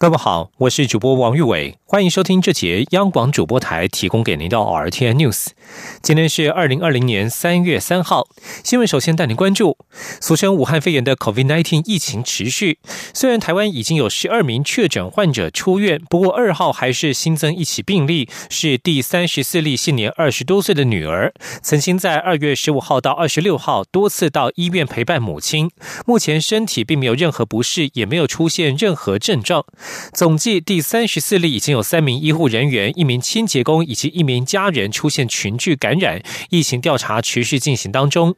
各位好，我是主播王玉伟。欢迎收听这节央广主播台提供给您的 RTN News。今天是二零二零年三月三号。新闻首先带您关注：俗称武汉肺炎的 COVID-19 疫情持续。虽然台湾已经有十二名确诊患者出院，不过二号还是新增一起病例，是第三十四例，现年二十多岁的女儿，曾经在二月十五号到二十六号多次到医院陪伴母亲。目前身体并没有任何不适，也没有出现任何症状。总计第三十四例已经有。三名医护人员、一名清洁工以及一名家人出现群聚感染，疫情调查持续进行当中。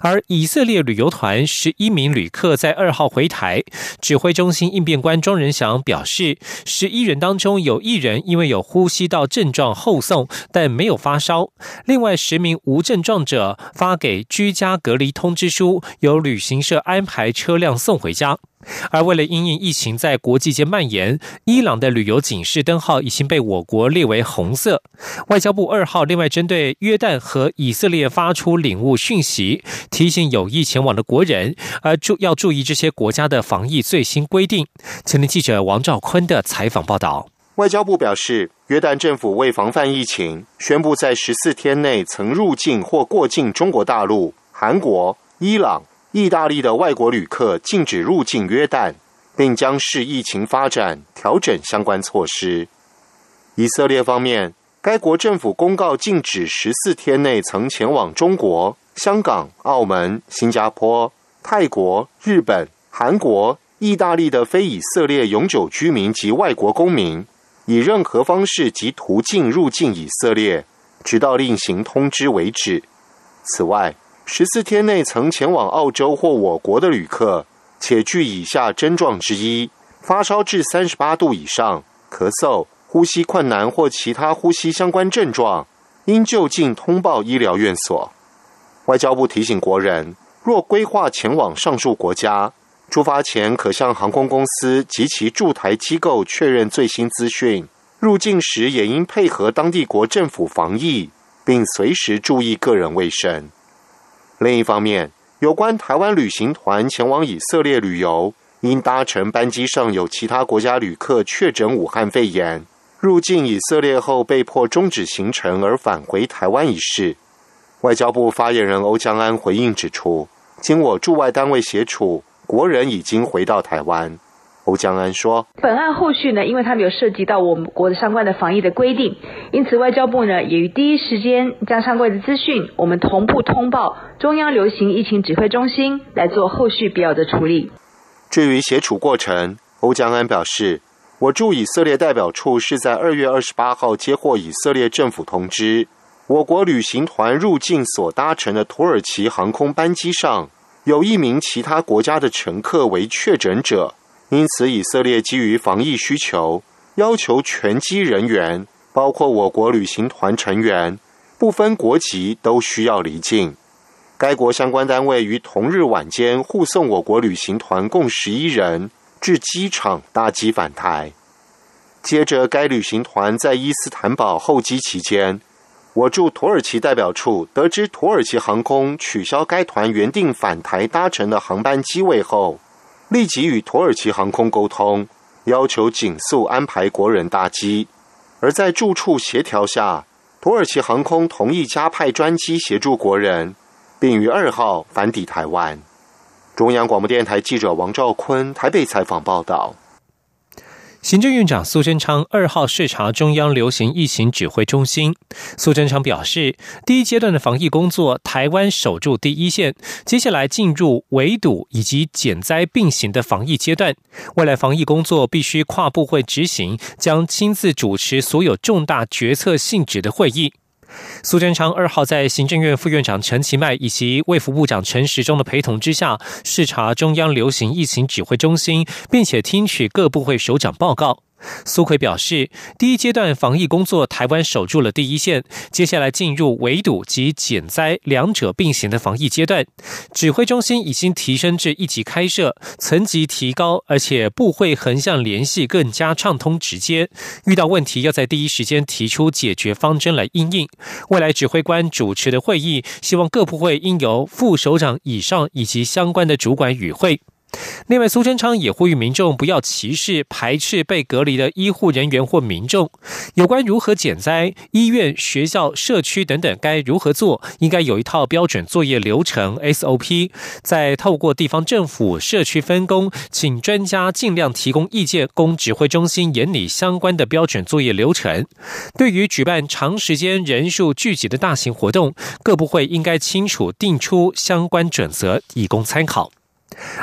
而以色列旅游团十一名旅客在二号回台，指挥中心应变官庄仁祥表示，十一人当中有一人因为有呼吸道症状后送，但没有发烧。另外十名无症状者发给居家隔离通知书，由旅行社安排车辆送回家。而为了因应疫情在国际间蔓延，伊朗的旅游警示灯号已经被我国列为红色。外交部二号另外针对约旦和以色列发出领悟讯息，提醒有意前往的国人，而注要注意这些国家的防疫最新规定。前天记者王兆坤的采访报道。外交部表示，约旦政府为防范疫情，宣布在十四天内曾入境或过境中国大陆、韩国、伊朗。意大利的外国旅客禁止入境约旦，并将视疫情发展调整相关措施。以色列方面，该国政府公告禁止十四天内曾前往中国、香港、澳门、新加坡、泰国、日本、韩国、意大利的非以色列永久居民及外国公民，以任何方式及途径入境以色列，直到另行通知为止。此外，十四天内曾前往澳洲或我国的旅客，且具以下症状之一：发烧至三十八度以上、咳嗽、呼吸困难或其他呼吸相关症状，应就近通报医疗院所。外交部提醒国人，若规划前往上述国家，出发前可向航空公司及其驻台机构确认最新资讯。入境时也应配合当地国政府防疫，并随时注意个人卫生。另一方面，有关台湾旅行团前往以色列旅游，因搭乘班机上有其他国家旅客确诊武汉肺炎，入境以色列后被迫终止行程而返回台湾一事，外交部发言人欧江安回应指出，经我驻外单位协处，国人已经回到台湾。欧江安说：“本案后续呢，因为它没有涉及到我们国的相关的防疫的规定，因此外交部呢也于第一时间将相关的资讯，我们同步通报中央流行疫情指挥中心来做后续必要的处理。至于协处过程，欧江安表示，我驻以色列代表处是在二月二十八号接获以色列政府通知，我国旅行团入境所搭乘的土耳其航空班机上有一名其他国家的乘客为确诊者。”因此，以色列基于防疫需求，要求全机人员，包括我国旅行团成员，不分国籍都需要离境。该国相关单位于同日晚间护送我国旅行团共十一人至机场搭机返台。接着，该旅行团在伊斯坦堡候机期间，我驻土耳其代表处得知土耳其航空取消该团原定返台搭乘的航班机位后。立即与土耳其航空沟通，要求紧速安排国人搭机。而在住处协调下，土耳其航空同意加派专机协助国人，并于二号返抵台湾。中央广播电台记者王兆坤台北采访报道。行政院长苏贞昌二号视察中央流行疫情指挥中心。苏贞昌表示，第一阶段的防疫工作，台湾守住第一线。接下来进入围堵以及减灾并行的防疫阶段。未来防疫工作必须跨部会执行，将亲自主持所有重大决策性质的会议。苏贞昌二号在行政院副院长陈其迈以及卫福部长陈时中的陪同之下，视察中央流行疫情指挥中心，并且听取各部会首长报告。苏奎表示，第一阶段防疫工作，台湾守住了第一线，接下来进入围堵及减灾两者并行的防疫阶段。指挥中心已经提升至一级开设，层级提高，而且部会横向联系更加畅通直接。遇到问题要在第一时间提出解决方针来应应。未来指挥官主持的会议，希望各部会应由副首长以上以及相关的主管与会。另外，苏贞昌也呼吁民众不要歧视、排斥被隔离的医护人员或民众。有关如何减灾，医院、学校、社区等等该如何做，应该有一套标准作业流程 SOP。再透过地方政府、社区分工，请专家尽量提供意见，供指挥中心研拟相关的标准作业流程。对于举办长时间人数聚集的大型活动，各部会应该清楚定出相关准则，以供参考。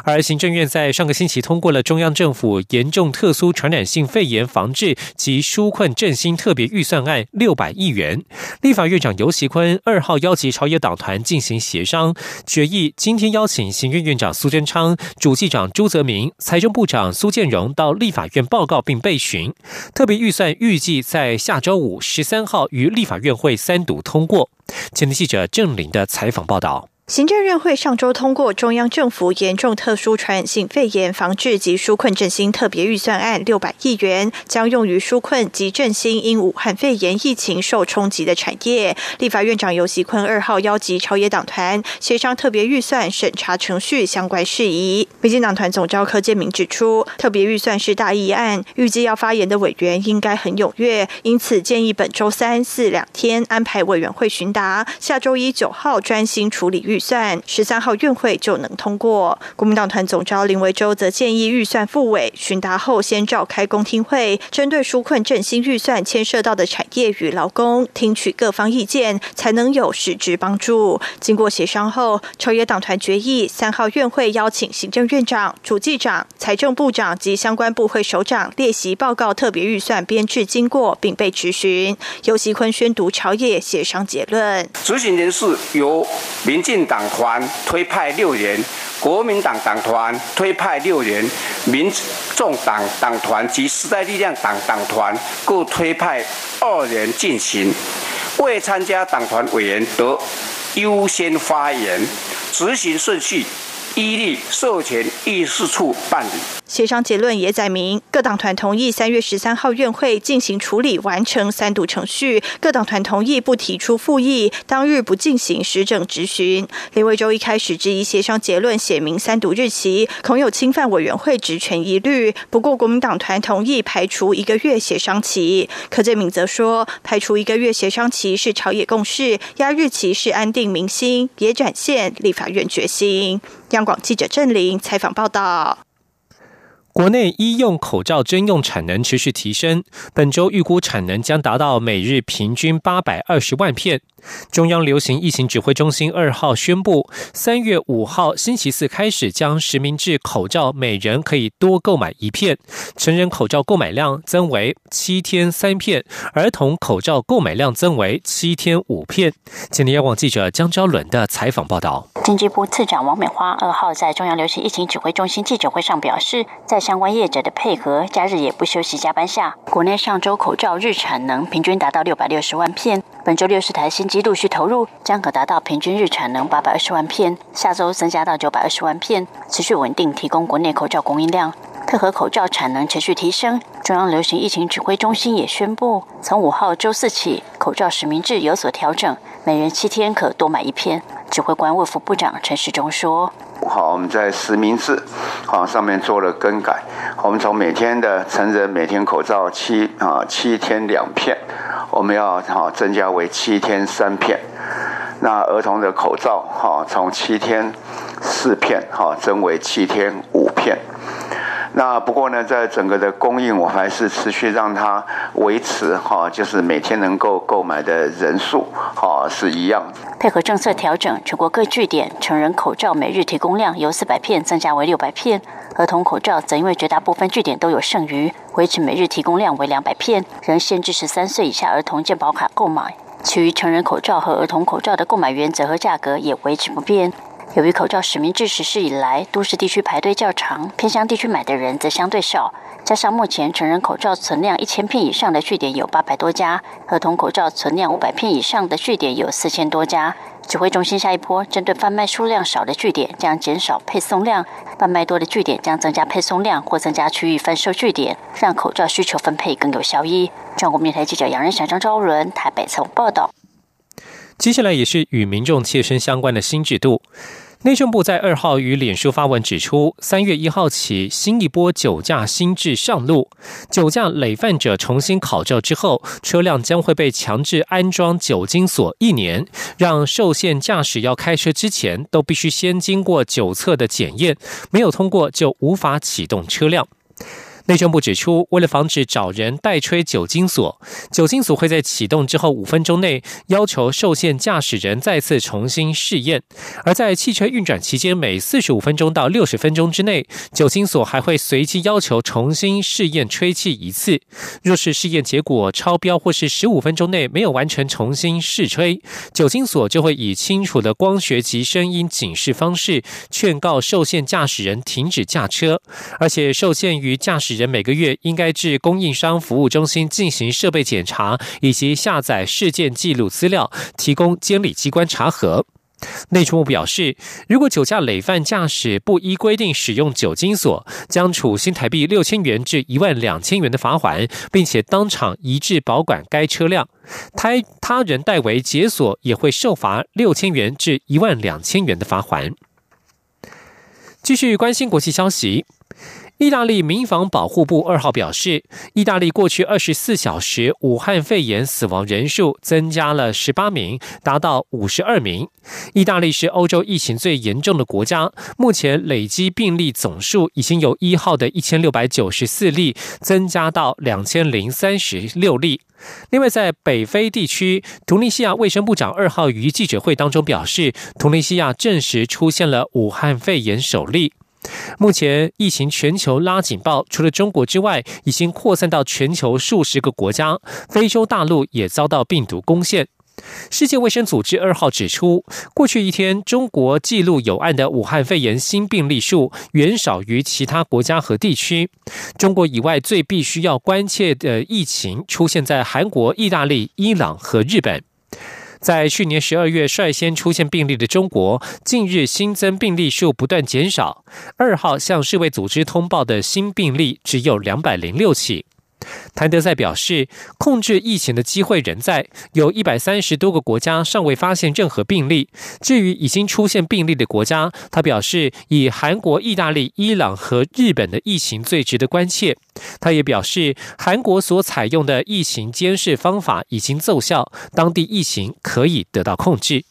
而行政院在上个星期通过了中央政府严重特殊传染性肺炎防治及纾困振兴特别预算案六百亿元，立法院长游锡坤二号邀集朝野党团进行协商，决议今天邀请行政院长苏贞昌、主计长朱泽明、财政部长苏建荣到立法院报告并备询。特别预算预计在下周五十三号于立法院会三读通过。前天记者郑玲的采访报道。行政院会上周通过中央政府严重特殊传染性肺炎防治及纾困振兴特别预算案六百亿元，将用于纾困及振兴因武汉肺炎疫情受冲击的产业。立法院长游锡坤二号邀集朝野党团协商特别预算审查程序相关事宜。民进党团总召柯建明指出，特别预算是大议案，预计要发言的委员应该很踊跃，因此建议本周三四两天安排委员会询答，下周一九号专心处理预。算十三号院会就能通过。国民党团总召林维洲则建议预算复委询答后先召开公听会，针对纾困振兴预算牵涉到的产业与劳工，听取各方意见，才能有实质帮助。经过协商后，朝野党团决议三号院会邀请行政院长、主计长、财政部长及相关部会首长列席报告特别预算编制经过，并被质询。尤锡坤宣读朝野协商结论，执行人士由民进。党团推派六人，国民党党团推派六人，民众党党团及时代力量党党团各推派二人进行。未参加党团委员得优先发言。执行顺序依例授权议事处办理。协商结论也载明，各党团同意三月十三号院会进行处理完成三读程序。各党团同意不提出复议，当日不进行实证质询。林维洲一开始质疑协商结论写明三读日期，恐有侵犯委员会职权疑虑。不过国民党团同意排除一个月协商期。柯建敏则说，排除一个月协商期是朝野共识，压日期是安定民心，也展现立法院决心。央广记者郑玲采访报道。国内医用口罩征用产能持续提升，本周预估产能将达到每日平均八百二十万片。中央流行疫情指挥中心二号宣布，三月五号星期四开始，将实名制口罩每人可以多购买一片，成人口罩购买量增为七天三片，儿童口罩购买量增为七天五片。今天央广记者江昭伦的采访报道。经济部次长王美花二号在中央流行疫情指挥中心记者会上表示，在相关业者的配合，假日也不休息加班下，国内上周口罩日产能平均达到六百六十万片。本周六十台新机陆续投入，将可达到平均日产能八百二十万片，下周增加到九百二十万片，持续稳定提供国内口罩供应量。特和口罩产能持续提升，中央流行疫情指挥中心也宣布，从五号周四起，口罩实名制有所调整，每人七天可多买一片。指挥官卫副部长陈世忠说：“好我们在实名制好上面做了更改，我们从每天的成人每天口罩七啊七天两片。”我们要好增加为七天三片，那儿童的口罩哈从七天四片哈增为七天五片。那不过呢，在整个的供应，我还是持续让它维持哈，就是每天能够购买的人数哈是一样。配合政策调整，全国各据点成人口罩每日提供量由四百片增加为六百片。儿童口罩则因为绝大部分据点都有剩余，维持每日提供量为两百片，仍限制十三岁以下儿童健保卡购买。其余成人口罩和儿童口罩的购买原则和价格也维持不变。由于口罩实名制实施以来，都市地区排队较长，偏乡地区买的人则相对少。加上目前成人口罩存量一千片以上的据点有八百多家，儿童口罩存量五百片以上的据点有四千多家。指挥中心下一波针对贩卖数量少的据点，将减少配送量；贩卖多的据点将增加配送量或增加区域贩售据点，让口罩需求分配更有效益。中国面台记者杨仁祥、张昭伦台北采访报道。接下来也是与民众切身相关的新制度。内政部在二号与脸书发文指出，三月一号起，新一波酒驾新制上路。酒驾累犯者重新考照之后，车辆将会被强制安装酒精锁一年，让受限驾驶要开车之前都必须先经过酒测的检验，没有通过就无法启动车辆。内政部指出，为了防止找人代吹酒精锁，酒精锁会在启动之后五分钟内要求受限驾驶人再次重新试验；而在汽车运转期间，每四十五分钟到六十分钟之内，酒精锁还会随机要求重新试验吹气一次。若是试验结果超标，或是十五分钟内没有完成重新试吹，酒精锁就会以清楚的光学及声音警示方式劝告受限驾驶人停止驾车，而且受限于驾驶。人每个月应该至供应商服务中心进行设备检查，以及下载事件记录资料，提供监理机关查核。内政部表示，如果酒驾累犯驾驶不依规定使用酒精锁，将处新台币六千元至一万两千元的罚款，并且当场移至保管该车辆。他他人代为解锁，也会受罚六千元至一万两千元的罚款。继续关心国际消息。意大利民防保护部二号表示，意大利过去二十四小时武汉肺炎死亡人数增加了十八名，达到五十二名。意大利是欧洲疫情最严重的国家，目前累积病例总数已经由一号的一千六百九十四例增加到两千零三十六例。另外，在北非地区，图尼西亚卫生部长二号于记者会当中表示，图尼西亚证实出现了武汉肺炎首例。目前疫情全球拉警报，除了中国之外，已经扩散到全球数十个国家。非洲大陆也遭到病毒攻陷。世界卫生组织二号指出，过去一天中国记录有案的武汉肺炎新病例数远少于其他国家和地区。中国以外最必须要关切的疫情出现在韩国、意大利、伊朗和日本。在去年十二月率先出现病例的中国，近日新增病例数不断减少。二号向世卫组织通报的新病例只有两百零六起。谭德赛表示，控制疫情的机会仍在，有一百三十多个国家尚未发现任何病例。至于已经出现病例的国家，他表示以韩国、意大利、伊朗和日本的疫情最值得关切。他也表示，韩国所采用的疫情监视方法已经奏效，当地疫情可以得到控制。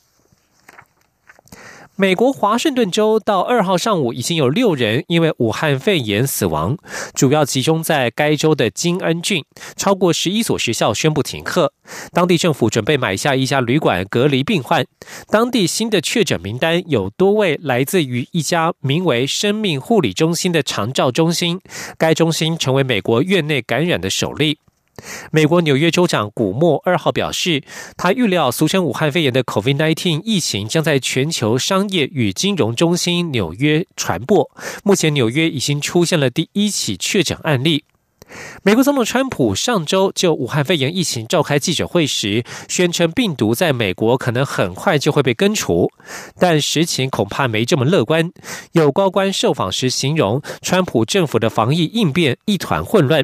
美国华盛顿州到二号上午已经有六人因为武汉肺炎死亡，主要集中在该州的金恩郡，超过十一所学校宣布停课。当地政府准备买下一家旅馆隔离病患。当地新的确诊名单有多位来自于一家名为“生命护理中心”的长照中心，该中心成为美国院内感染的首例。美国纽约州长古默二号表示，他预料俗称武汉肺炎的 COVID-19 疫情将在全球商业与金融中心纽约传播。目前，纽约已经出现了第一起确诊案例。美国总统川普上周就武汉肺炎疫情召开记者会时，宣称病毒在美国可能很快就会被根除，但实情恐怕没这么乐观。有高官受访时形容，川普政府的防疫应变一团混乱。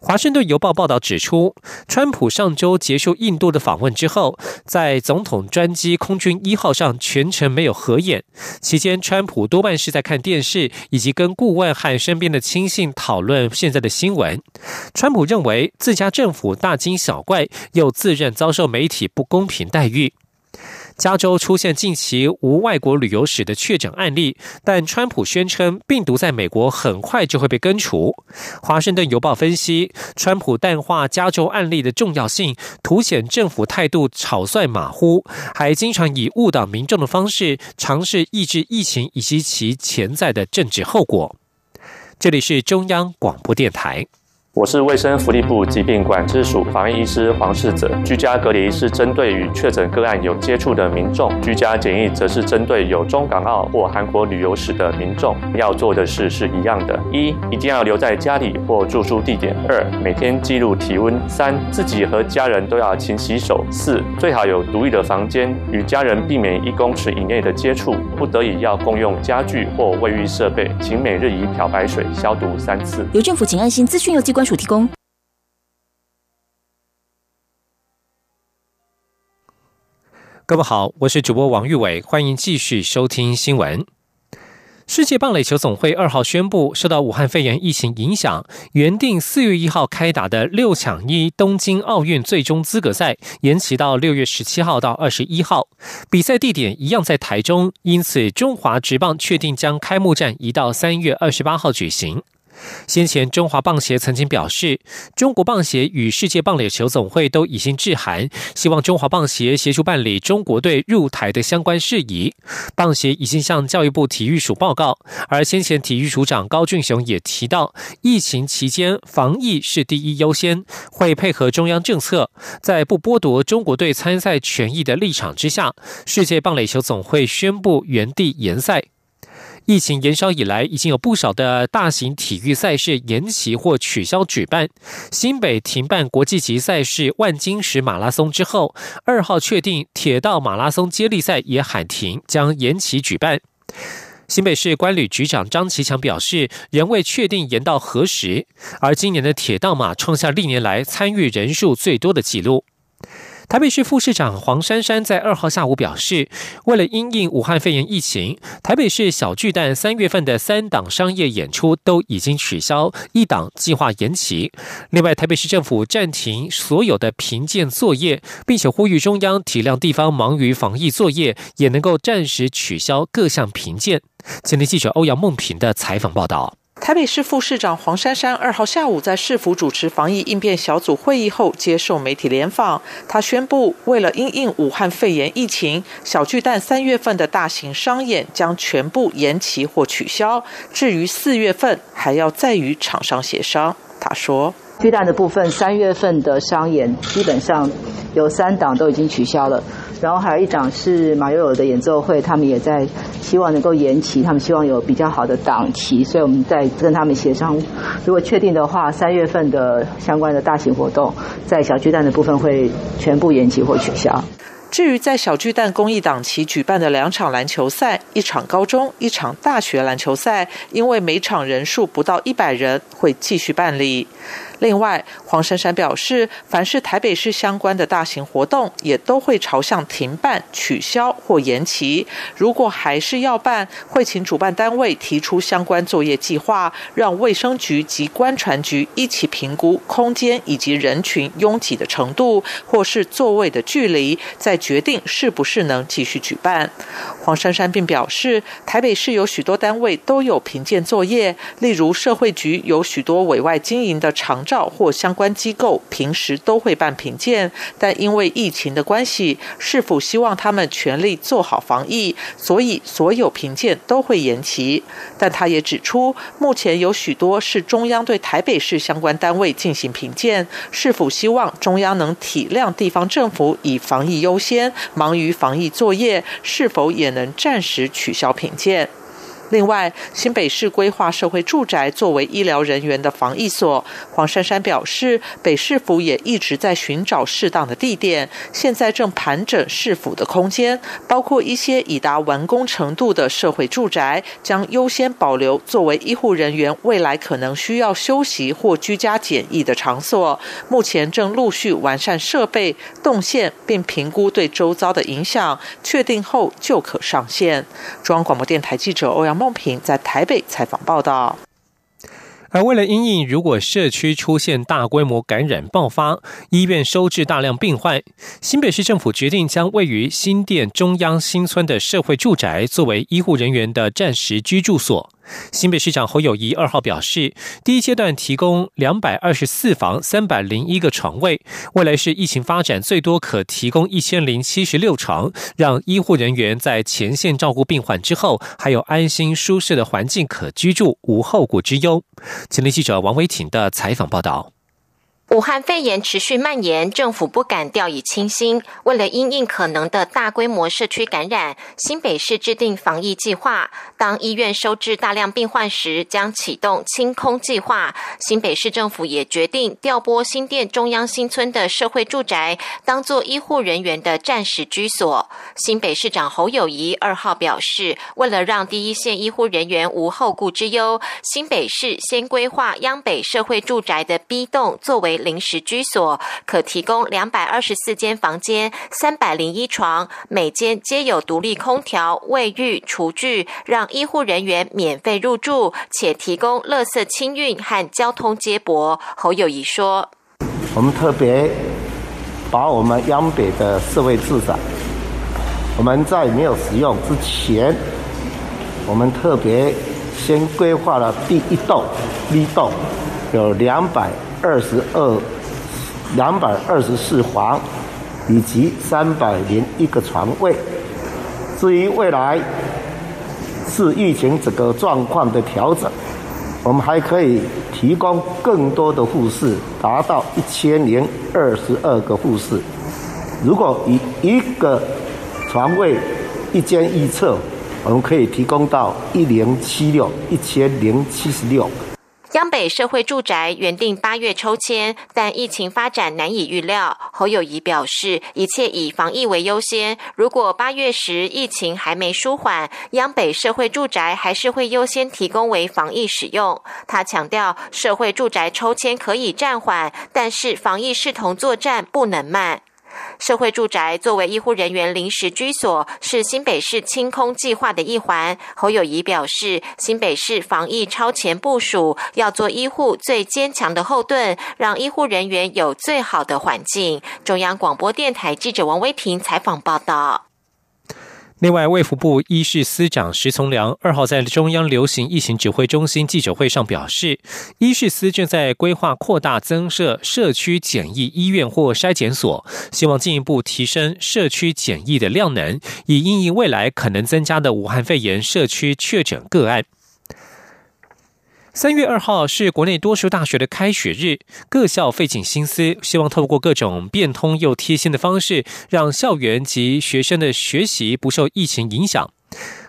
华盛顿邮报报道指出，川普上周结束印度的访问之后，在总统专机空军一号上全程没有合眼。期间，川普多半是在看电视，以及跟顾问和身边的亲信讨论现在的新闻。川普认为自家政府大惊小怪，又自认遭受媒体不公平待遇。加州出现近期无外国旅游史的确诊案例，但川普宣称病毒在美国很快就会被根除。华盛顿邮报分析，川普淡化加州案例的重要性，凸显政府态度草率马虎，还经常以误导民众的方式尝试抑制疫情以及其潜在的政治后果。这里是中央广播电台。我是卫生福利部疾病管制署防疫医师黄世泽。居家隔离是针对与确诊个案有接触的民众，居家检疫则是针对有中港澳或韩国旅游史的民众。要做的事是一样的：一、一定要留在家里或住宿地点；二、每天记录体温；三、自己和家人都要勤洗手；四、最好有独立的房间，与家人避免一公尺以内的接触，不得已要共用家具或卫浴设备，请每日以漂白水消毒三次。由政府请安心资讯由机关。署提供。各位好，我是主播王玉伟，欢迎继续收听新闻。世界棒垒球总会二号宣布，受到武汉肺炎疫情影响，原定四月一号开打的六抢一东京奥运最终资格赛延期到六月十七号到二十一号，比赛地点一样在台中，因此中华职棒确定将开幕战移到三月二十八号举行。先前，中华棒协曾经表示，中国棒协与世界棒垒球总会都已经致函，希望中华棒协协助办理中国队入台的相关事宜。棒协已经向教育部体育署报告，而先前体育署长高俊雄也提到，疫情期间防疫是第一优先，会配合中央政策，在不剥夺中国队参赛权益的立场之下，世界棒垒球总会宣布原地延赛。疫情延烧以来，已经有不少的大型体育赛事延期或取消举办。新北停办国际级赛事万金石马拉松之后，二号确定铁道马拉松接力赛也喊停，将延期举办。新北市关旅局长张其强表示，仍未确定延到何时。而今年的铁道马创下历年来参与人数最多的纪录。台北市副市长黄珊珊在二号下午表示，为了因应武汉肺炎疫情，台北市小巨蛋三月份的三档商业演出都已经取消，一档计划延期。另外，台北市政府暂停所有的评鉴作业，并且呼吁中央体谅地方忙于防疫作业，也能够暂时取消各项评鉴。前天记者欧阳梦平的采访报道。台北市副市长黄珊珊二号下午在市府主持防疫应变小组会议后，接受媒体联访。他宣布，为了因应武汉肺炎疫情，小巨蛋三月份的大型商演将全部延期或取消。至于四月份，还要再与厂商协商。他说。巨蛋的部分，三月份的商演基本上有三档都已经取消了，然后还有一档是马友友的演奏会，他们也在希望能够延期，他们希望有比较好的档期，所以我们在跟他们协商，如果确定的话，三月份的相关的大型活动，在小巨蛋的部分会全部延期或取消。至于在小巨蛋公益档期举办的两场篮球赛，一场高中，一场大学篮球赛，因为每场人数不到一百人，会继续办理。另外，黄珊珊表示，凡是台北市相关的大型活动，也都会朝向停办、取消或延期。如果还是要办，会请主办单位提出相关作业计划，让卫生局及观传局一起评估空间以及人群拥挤的程度，或是座位的距离，再决定是不是能继续举办。黄珊珊并表示，台北市有许多单位都有评鉴作业，例如社会局有许多委外经营的长或相关机构，平时都会办评鉴，但因为疫情的关系，是否希望他们全力做好防疫，所以所有评鉴都会延期。但他也指出，目前有许多是中央对台北市相关单位进行评鉴，是否希望中央能体谅地方政府以防疫优先，忙于防疫作业，是否也能暂时取消评鉴？另外，新北市规划社会住宅作为医疗人员的防疫所。黄珊珊表示，北市府也一直在寻找适当的地点，现在正盘整市府的空间，包括一些已达完工程度的社会住宅，将优先保留作为医护人员未来可能需要休息或居家检疫的场所。目前正陆续完善设备动线，并评估对周遭的影响，确定后就可上线。中央广播电台记者欧阳。梦平在台北采访报道。而为了因应如果社区出现大规模感染爆发，医院收治大量病患，新北市政府决定将位于新店中央新村的社会住宅作为医护人员的暂时居住所。新北市长侯友谊二号表示，第一阶段提供两百二十四房三百零一个床位，未来是疫情发展最多可提供一千零七十六床，让医护人员在前线照顾病患之后，还有安心舒适的环境可居住，无后顾之忧。前天记者王维挺的采访报道。武汉肺炎持续蔓延，政府不敢掉以轻心。为了因应可能的大规模社区感染，新北市制定防疫计划。当医院收治大量病患时，将启动清空计划。新北市政府也决定调拨新店中央新村的社会住宅，当做医护人员的暂时居所。新北市长侯友谊二号表示，为了让第一线医护人员无后顾之忧，新北市先规划央北社会住宅的 B 栋作为。临时居所可提供两百二十四间房间，三百零一床，每间皆有独立空调、卫浴、厨具，让医护人员免费入住，且提供垃圾清运和交通接驳。侯友谊说：“我们特别把我们央北的四位市长，我们在没有使用之前，我们特别先规划了第一栋 B 栋，有两百。”二十二两百二十四房，以及三百零一个床位。至于未来是疫情整个状况的调整，我们还可以提供更多的护士，达到一千零二十二个护士。如果以一个床位一间一侧，我们可以提供到一零七六一千零七十六。央北社会住宅原定八月抽签，但疫情发展难以预料。侯友谊表示，一切以防疫为优先。如果八月时疫情还没舒缓，央北社会住宅还是会优先提供为防疫使用。他强调，社会住宅抽签可以暂缓，但是防疫视同作战，不能慢。社会住宅作为医护人员临时居所，是新北市清空计划的一环。侯友谊表示，新北市防疫超前部署，要做医护最坚强的后盾，让医护人员有最好的环境。中央广播电台记者王威平采访报道。另外，卫福部医事司长石从良二号在中央流行疫情指挥中心记者会上表示，医事司正在规划扩大增设社区检疫医院或筛检所，希望进一步提升社区检疫的量能，以应应未来可能增加的武汉肺炎社区确诊个案。三月二号是国内多数大学的开学日，各校费尽心思，希望透过各种变通又贴心的方式，让校园及学生的学习不受疫情影响。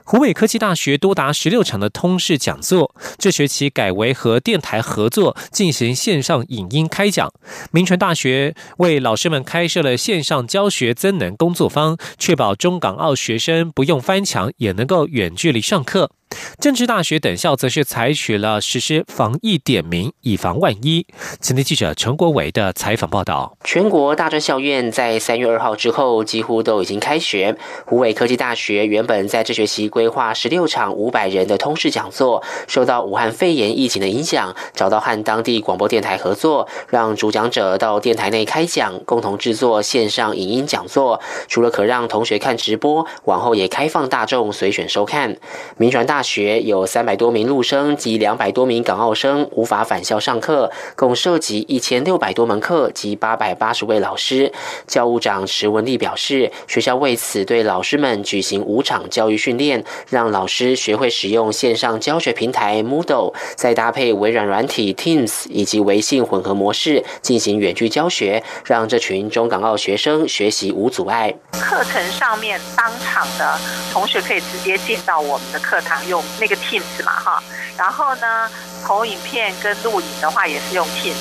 湖北科技大学多达十六场的通识讲座，这学期改为和电台合作进行线上影音开讲。民传大学为老师们开设了线上教学增能工作坊，确保中港澳学生不用翻墙也能够远距离上课。政治大学等校则是采取了实施防疫点名，以防万一。前天记者陈国伟的采访报道：全国大专校院在三月二号之后几乎都已经开学。湖北科技大学原本在这学期规划十六场五百人的通识讲座，受到武汉肺炎疫情的影响，找到和当地广播电台合作，让主讲者到电台内开讲，共同制作线上影音讲座。除了可让同学看直播，往后也开放大众随选收看。民传大。学有三百多名陆生及两百多名港澳生无法返校上课，共涉及一千六百多门课及八百八十位老师。教务长池文丽表示，学校为此对老师们举行五场教育训练，让老师学会使用线上教学平台 Moodle，再搭配微软软体 Teams 以及微信混合模式进行远距教学，让这群中港澳学生学习无阻碍。课程上面当场的同学可以直接进到我们的课堂。用那个 Teams 嘛哈，然后呢，投影片跟录影的话也是用 Teams，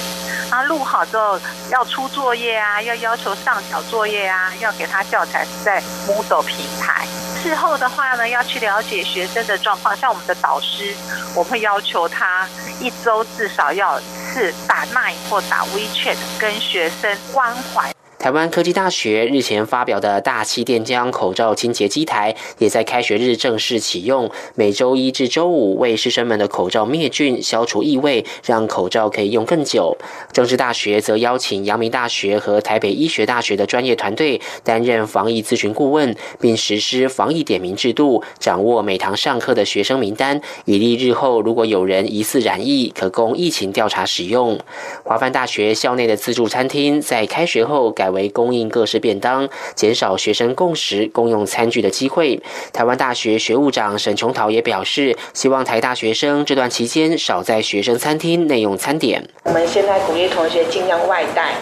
那录好之后要出作业啊，要要求上缴作业啊，要给他教材是在 Moodle 平台。事后的话呢，要去了解学生的状况，像我们的导师，我会要求他一周至少要一次打 Line 或打 WeChat 跟学生关怀。台湾科技大学日前发表的大气电浆口罩清洁机台，也在开学日正式启用。每周一至周五为师生们的口罩灭菌、消除异味，让口罩可以用更久。政治大学则邀请阳明大学和台北医学大学的专业团队担任防疫咨询顾问，并实施防疫点名制度，掌握每堂上课的学生名单，以利日后如果有人疑似染疫，可供疫情调查使用。华范大学校内的自助餐厅在开学后改为供应各式便当，减少学生共食共用餐具的机会。台湾大学学务长沈琼桃也表示，希望台大学生这段期间少在学生餐厅内用餐点。我们现在鼓励同学尽量外带。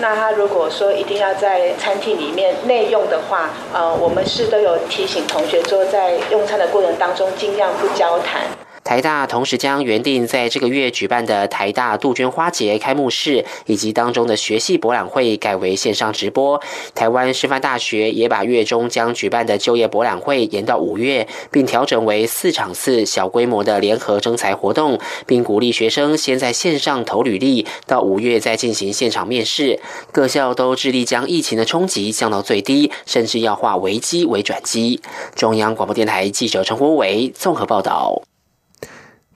那他如果说一定要在餐厅里面内用的话，呃，我们是都有提醒同学说，在用餐的过程当中尽量不交谈。台大同时将原定在这个月举办的台大杜鹃花节开幕式以及当中的学系博览会改为线上直播。台湾师范大学也把月中将举办的就业博览会延到五月，并调整为四场次小规模的联合征才活动，并鼓励学生先在线上投履历，到五月再进行现场面试。各校都致力将疫情的冲击降到最低，甚至要化危机为转机。中央广播电台记者陈国伟综合报道。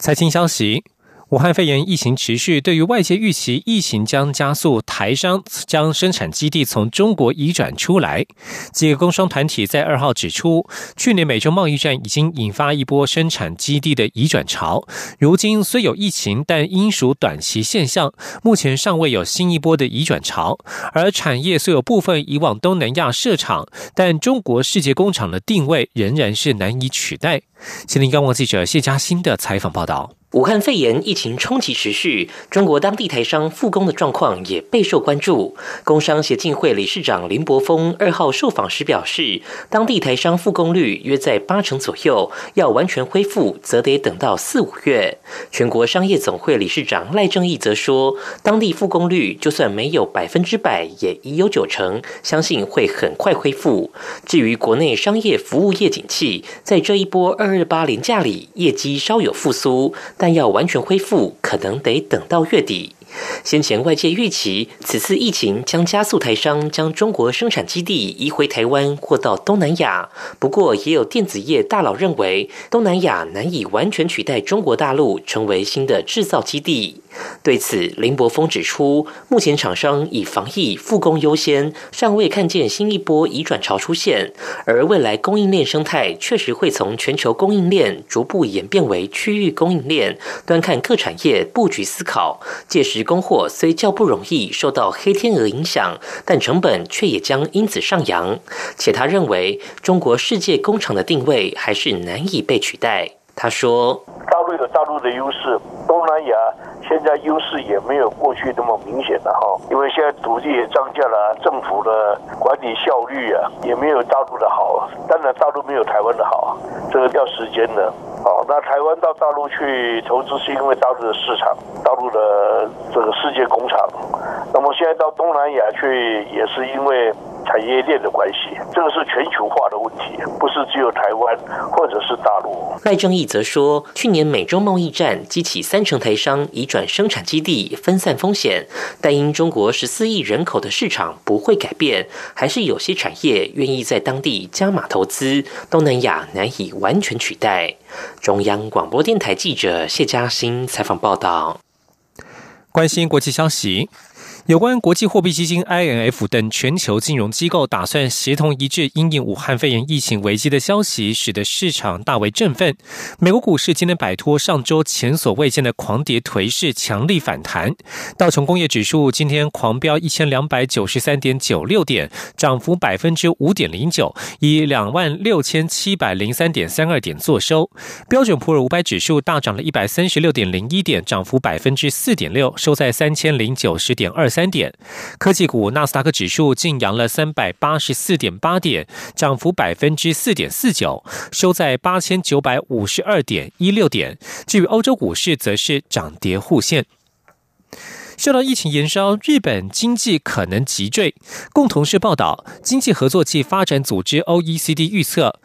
财经消息。武汉肺炎疫情持续，对于外界预期疫情将加速，台商将生产基地从中国移转出来。几个工商团体在二号指出，去年美洲贸易战已经引发一波生产基地的移转潮。如今虽有疫情，但应属短期现象，目前尚未有新一波的移转潮。而产业虽有部分移往东南亚设厂，但中国世界工厂的定位仍然是难以取代。吉林刚网记者谢嘉欣的采访报道。武汉肺炎疫情冲击持续，中国当地台商复工的状况也备受关注。工商协进会理事长林柏峰二号受访时表示，当地台商复工率约在八成左右，要完全恢复则得等到四五月。全国商业总会理事长赖正义则说，当地复工率就算没有百分之百，也已有九成，相信会很快恢复。至于国内商业服务业景气，在这一波二二八连假里，业绩稍有复苏。但要完全恢复，可能得等到月底。先前外界预期，此次疫情将加速台商将中国生产基地移回台湾或到东南亚。不过，也有电子业大佬认为，东南亚难以完全取代中国大陆成为新的制造基地。对此，林柏峰指出，目前厂商以防疫复工优先，尚未看见新一波移转潮出现。而未来供应链生态确实会从全球供应链逐步演变为区域供应链，端看各产业布局思考。届时。供货虽较不容易受到黑天鹅影响，但成本却也将因此上扬。且他认为，中国世界工厂的定位还是难以被取代。他说：“大陆有大陆的优势，东南亚现在优势也没有过去那么明显了哈，因为现在土地也涨价了，政府的管理效率啊也没有大陆的好。当然，大陆没有台湾的好，这个要时间的。”哦，那台湾到大陆去投资是因为大陆的市场，大陆的这个世界工厂。那么现在到东南亚去，也是因为。产业链的关系，这个是全球化的问题，不是只有台湾或者是大陆。赖正义则说，去年美洲贸易战激起三成台商移转生产基地，分散风险，但因中国十四亿人口的市场不会改变，还是有些产业愿意在当地加码投资，东南亚难以完全取代。中央广播电台记者谢嘉欣采访报道。关心国际消息。有关国际货币基金 （IMF） 等全球金融机构打算协同一致应应武汉肺炎疫情危机的消息，使得市场大为振奋。美国股市今天摆脱上周前所未见的狂跌颓势，强力反弹。道琼工业指数今天狂飙一千两百九十三点九六点，涨幅百分之五点零九，以两万六千七百零三点三二点作收。标准普尔五百指数大涨了一百三十六点零一点，涨幅百分之四点六，收在三千零九十点二三。三点，科技股纳斯达克指数净扬了三百八十四点八点，涨幅百分之四点四九，收在八千九百五十二点一六点。至于欧洲股市，则是涨跌互现。受到疫情延烧，日本经济可能急坠。共同社报道，经济合作暨发展组织 （OECD） 预测。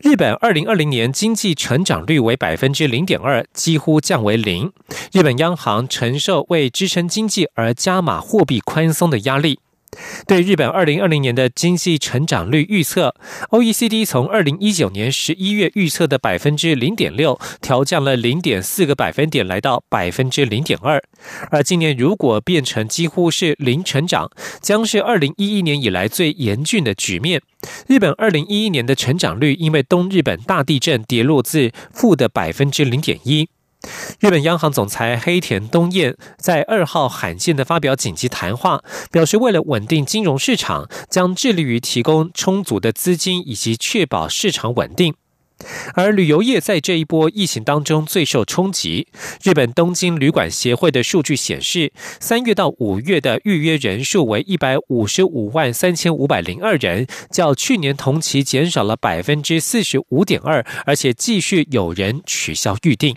日本二零二零年经济成长率为百分之零点二，几乎降为零。日本央行承受为支撑经济而加码货币宽松的压力。对日本二零二零年的经济成长率预测，OECD 从二零一九年十一月预测的百分之零点六调降了零点四个百分点，来到百分之零点二。而今年如果变成几乎是零成长，将是二零一一年以来最严峻的局面。日本二零一一年的成长率因为东日本大地震跌落至负的百分之零点一。日本央行总裁黑田东彦在二号罕见的发表紧急谈话，表示为了稳定金融市场，将致力于提供充足的资金以及确保市场稳定。而旅游业在这一波疫情当中最受冲击。日本东京旅馆协会的数据显示，三月到五月的预约人数为一百五十五万三千五百零二人，较去年同期减少了百分之四十五点二，而且继续有人取消预订。